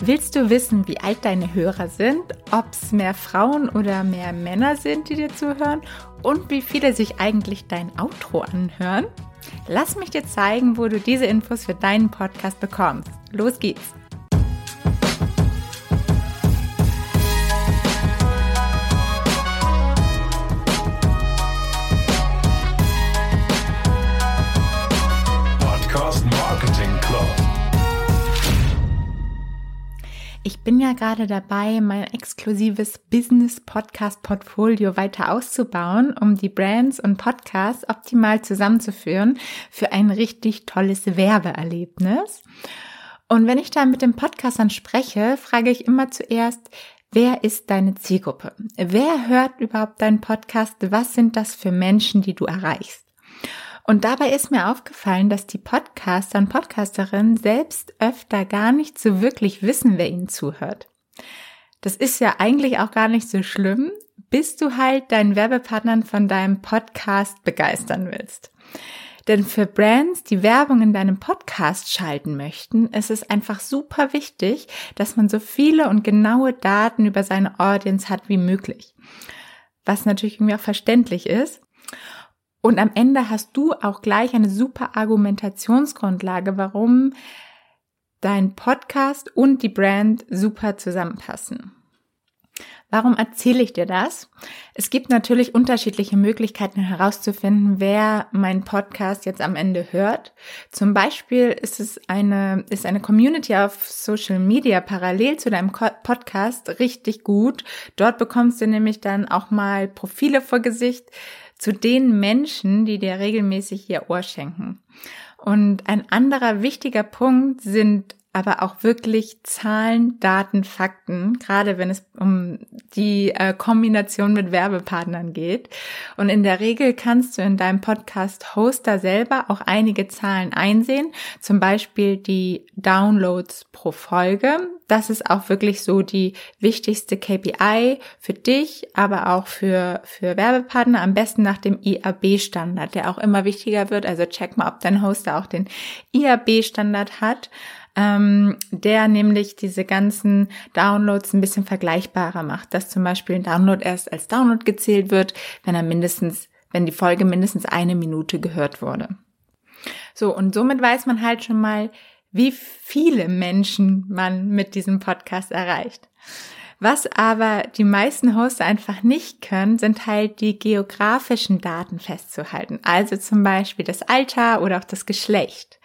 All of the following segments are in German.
Willst du wissen, wie alt deine Hörer sind, ob es mehr Frauen oder mehr Männer sind, die dir zuhören und wie viele sich eigentlich dein Outro anhören? Lass mich dir zeigen, wo du diese Infos für deinen Podcast bekommst. Los geht's! Bin ja gerade dabei, mein exklusives Business-Podcast-Portfolio weiter auszubauen, um die Brands und Podcasts optimal zusammenzuführen für ein richtig tolles Werbeerlebnis. Und wenn ich da mit den Podcastern spreche, frage ich immer zuerst, Wer ist deine Zielgruppe? Wer hört überhaupt deinen Podcast? Was sind das für Menschen, die du erreichst? Und dabei ist mir aufgefallen, dass die Podcaster und Podcasterinnen selbst öfter gar nicht so wirklich wissen, wer ihnen zuhört. Das ist ja eigentlich auch gar nicht so schlimm, bis du halt deinen Werbepartnern von deinem Podcast begeistern willst. Denn für Brands, die Werbung in deinem Podcast schalten möchten, ist es einfach super wichtig, dass man so viele und genaue Daten über seine Audience hat wie möglich. Was natürlich irgendwie auch verständlich ist. Und am Ende hast du auch gleich eine super Argumentationsgrundlage, warum dein Podcast und die Brand super zusammenpassen. Warum erzähle ich dir das? Es gibt natürlich unterschiedliche Möglichkeiten herauszufinden, wer meinen Podcast jetzt am Ende hört. Zum Beispiel ist es eine, ist eine Community auf Social Media parallel zu deinem Podcast richtig gut. Dort bekommst du nämlich dann auch mal Profile vor Gesicht, zu den Menschen, die dir regelmäßig ihr Ohr schenken. Und ein anderer wichtiger Punkt sind aber auch wirklich Zahlen, Daten, Fakten, gerade wenn es um die äh, Kombination mit Werbepartnern geht. Und in der Regel kannst du in deinem Podcast-Hoster selber auch einige Zahlen einsehen, zum Beispiel die Downloads pro Folge. Das ist auch wirklich so die wichtigste KPI für dich, aber auch für, für Werbepartner, am besten nach dem IAB-Standard, der auch immer wichtiger wird. Also check mal, ob dein Hoster auch den IAB-Standard hat ähm, der nämlich diese ganzen Downloads ein bisschen vergleichbarer macht, dass zum Beispiel ein Download erst als Download gezählt wird, wenn er mindestens, wenn die Folge mindestens eine Minute gehört wurde. So, und somit weiß man halt schon mal, wie viele Menschen man mit diesem Podcast erreicht. Was aber die meisten Hoster einfach nicht können, sind halt die geografischen Daten festzuhalten. Also zum Beispiel das Alter oder auch das Geschlecht.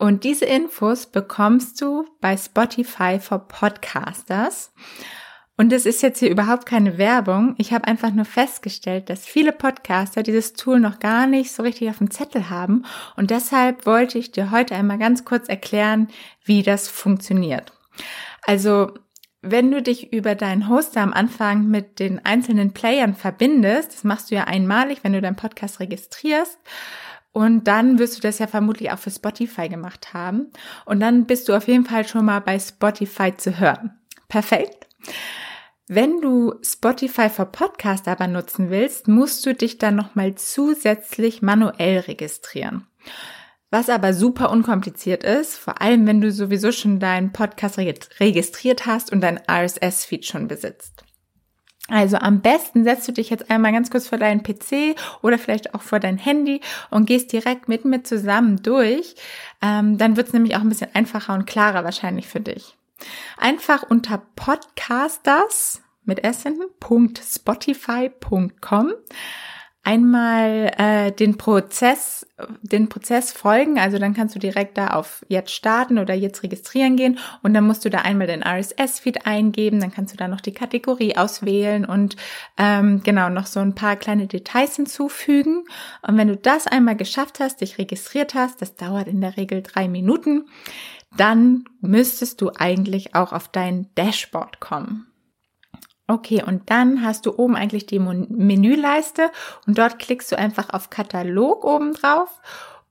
Und diese Infos bekommst du bei Spotify for Podcasters. Und es ist jetzt hier überhaupt keine Werbung. Ich habe einfach nur festgestellt, dass viele Podcaster dieses Tool noch gar nicht so richtig auf dem Zettel haben. Und deshalb wollte ich dir heute einmal ganz kurz erklären, wie das funktioniert. Also, wenn du dich über deinen Hoster am Anfang mit den einzelnen Playern verbindest, das machst du ja einmalig, wenn du deinen Podcast registrierst, und dann wirst du das ja vermutlich auch für Spotify gemacht haben. Und dann bist du auf jeden Fall schon mal bei Spotify zu hören. Perfekt. Wenn du Spotify for Podcast aber nutzen willst, musst du dich dann nochmal zusätzlich manuell registrieren. Was aber super unkompliziert ist, vor allem wenn du sowieso schon deinen Podcast registriert hast und dein RSS-Feed schon besitzt. Also am besten setzt du dich jetzt einmal ganz kurz vor deinen PC oder vielleicht auch vor dein Handy und gehst direkt mit mir zusammen durch. Ähm, dann wird es nämlich auch ein bisschen einfacher und klarer wahrscheinlich für dich. Einfach unter Podcasters mit S .spotify.com einmal äh, den Prozess, den Prozess folgen. Also dann kannst du direkt da auf jetzt starten oder jetzt registrieren gehen und dann musst du da einmal den RSS-Feed eingeben. Dann kannst du da noch die Kategorie auswählen und ähm, genau noch so ein paar kleine Details hinzufügen. Und wenn du das einmal geschafft hast, dich registriert hast, das dauert in der Regel drei Minuten, dann müsstest du eigentlich auch auf dein Dashboard kommen. Okay, und dann hast du oben eigentlich die Menüleiste und dort klickst du einfach auf Katalog oben drauf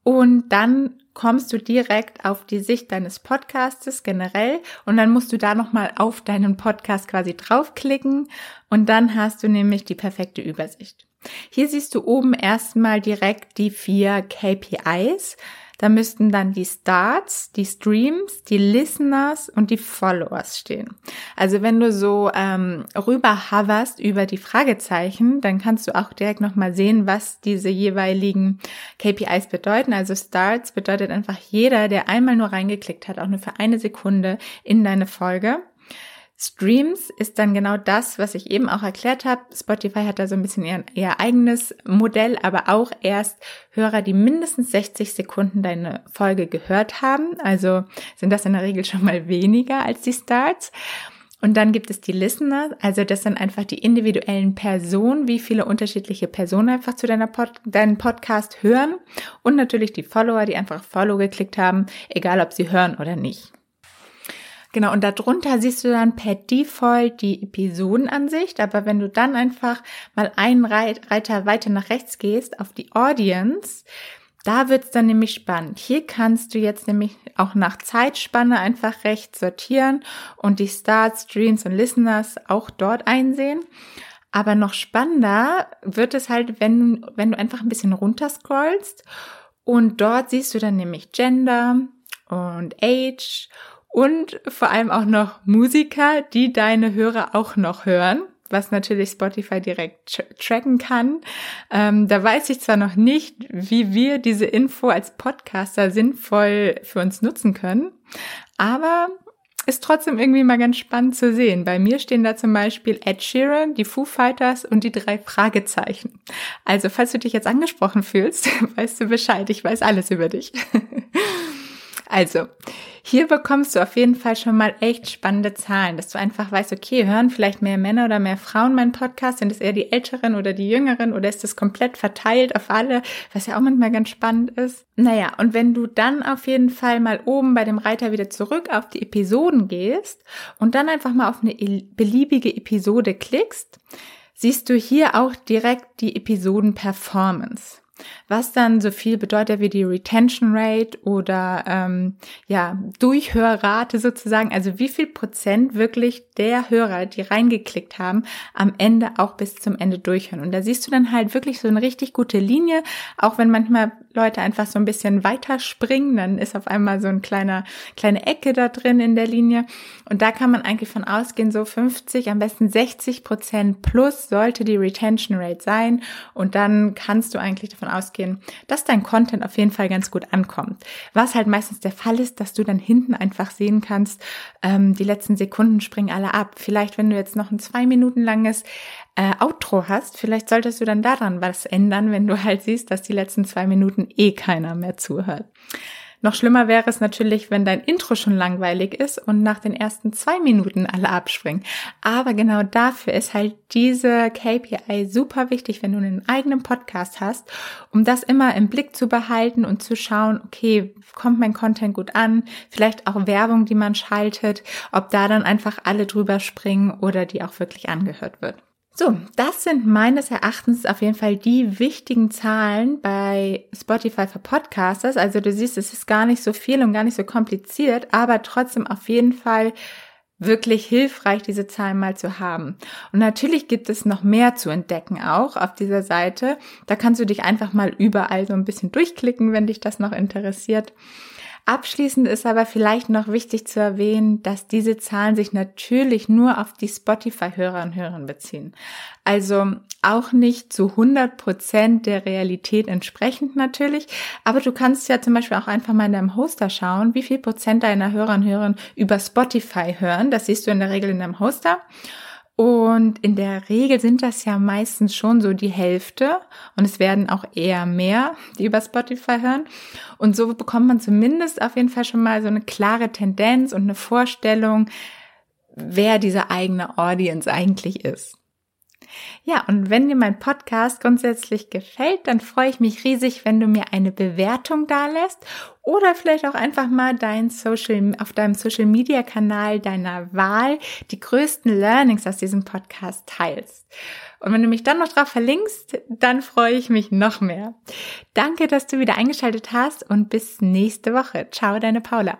und dann kommst du direkt auf die Sicht deines Podcastes generell und dann musst du da nochmal auf deinen Podcast quasi draufklicken und dann hast du nämlich die perfekte Übersicht. Hier siehst du oben erstmal direkt die vier KPIs. Da müssten dann die Starts, die Streams, die Listeners und die Followers stehen. Also wenn du so ähm, rüber hoverst über die Fragezeichen, dann kannst du auch direkt nochmal sehen, was diese jeweiligen KPIs bedeuten. Also Starts bedeutet einfach jeder, der einmal nur reingeklickt hat, auch nur für eine Sekunde in deine Folge. Streams ist dann genau das, was ich eben auch erklärt habe. Spotify hat da so ein bisschen ihr, ihr, eigenes Modell, aber auch erst Hörer, die mindestens 60 Sekunden deine Folge gehört haben. Also sind das in der Regel schon mal weniger als die Starts. Und dann gibt es die Listener, also das sind einfach die individuellen Personen, wie viele unterschiedliche Personen einfach zu deiner Pod deinen Podcast hören. Und natürlich die Follower, die einfach Follow geklickt haben, egal ob sie hören oder nicht. Genau, und darunter siehst du dann per Default die Episodenansicht, aber wenn du dann einfach mal einen Reiter weiter nach rechts gehst auf die Audience, da wird's dann nämlich spannend. Hier kannst du jetzt nämlich auch nach Zeitspanne einfach rechts sortieren und die Starts, Streams und Listeners auch dort einsehen. Aber noch spannender wird es halt, wenn, wenn du einfach ein bisschen runterscrollst und dort siehst du dann nämlich Gender und Age und vor allem auch noch Musiker, die deine Hörer auch noch hören, was natürlich Spotify direkt tracken kann. Ähm, da weiß ich zwar noch nicht, wie wir diese Info als Podcaster sinnvoll für uns nutzen können, aber ist trotzdem irgendwie mal ganz spannend zu sehen. Bei mir stehen da zum Beispiel Ed Sheeran, die Foo Fighters und die drei Fragezeichen. Also, falls du dich jetzt angesprochen fühlst, weißt du Bescheid. Ich weiß alles über dich. Also, hier bekommst du auf jeden Fall schon mal echt spannende Zahlen, dass du einfach weißt, okay, hören vielleicht mehr Männer oder mehr Frauen meinen Podcast? Sind es eher die Älteren oder die Jüngeren oder ist das komplett verteilt auf alle, was ja auch manchmal ganz spannend ist? Naja, und wenn du dann auf jeden Fall mal oben bei dem Reiter wieder zurück auf die Episoden gehst und dann einfach mal auf eine beliebige Episode klickst, siehst du hier auch direkt die Episoden-Performance was dann so viel bedeutet wie die Retention Rate oder ähm, ja Durchhörrate sozusagen, also wie viel Prozent wirklich der Hörer, die reingeklickt haben, am Ende auch bis zum Ende durchhören. Und da siehst du dann halt wirklich so eine richtig gute Linie, auch wenn manchmal Leute einfach so ein bisschen weiter springen, dann ist auf einmal so ein kleiner kleine Ecke da drin in der Linie. Und da kann man eigentlich von ausgehen, so 50, am besten 60 Prozent plus sollte die Retention Rate sein. Und dann kannst du eigentlich davon ausgehen, dass dein Content auf jeden Fall ganz gut ankommt. Was halt meistens der Fall ist, dass du dann hinten einfach sehen kannst, ähm, die letzten Sekunden springen alle ab. Vielleicht, wenn du jetzt noch ein zwei Minuten langes äh, Outro hast, vielleicht solltest du dann daran was ändern, wenn du halt siehst, dass die letzten zwei Minuten eh keiner mehr zuhört. Noch schlimmer wäre es natürlich, wenn dein Intro schon langweilig ist und nach den ersten zwei Minuten alle abspringen. Aber genau dafür ist halt diese KPI super wichtig, wenn du einen eigenen Podcast hast, um das immer im Blick zu behalten und zu schauen, okay, kommt mein Content gut an? Vielleicht auch Werbung, die man schaltet, ob da dann einfach alle drüber springen oder die auch wirklich angehört wird. So, das sind meines Erachtens auf jeden Fall die wichtigen Zahlen bei Spotify für Podcasters. Also du siehst, es ist gar nicht so viel und gar nicht so kompliziert, aber trotzdem auf jeden Fall wirklich hilfreich, diese Zahlen mal zu haben. Und natürlich gibt es noch mehr zu entdecken auch auf dieser Seite. Da kannst du dich einfach mal überall so ein bisschen durchklicken, wenn dich das noch interessiert. Abschließend ist aber vielleicht noch wichtig zu erwähnen, dass diese Zahlen sich natürlich nur auf die Spotify-Hörer und Hörer beziehen. Also auch nicht zu 100 Prozent der Realität entsprechend natürlich. Aber du kannst ja zum Beispiel auch einfach mal in deinem Hoster schauen, wie viel Prozent deiner Hörer und Hörer über Spotify hören. Das siehst du in der Regel in deinem Hoster. Und in der Regel sind das ja meistens schon so die Hälfte und es werden auch eher mehr, die über Spotify hören. Und so bekommt man zumindest auf jeden Fall schon mal so eine klare Tendenz und eine Vorstellung, wer diese eigene Audience eigentlich ist. Ja, und wenn dir mein Podcast grundsätzlich gefällt, dann freue ich mich riesig, wenn du mir eine Bewertung dalässt oder vielleicht auch einfach mal dein Social, auf deinem Social Media Kanal deiner Wahl die größten Learnings aus diesem Podcast teilst. Und wenn du mich dann noch drauf verlinkst, dann freue ich mich noch mehr. Danke, dass du wieder eingeschaltet hast und bis nächste Woche. Ciao, deine Paula.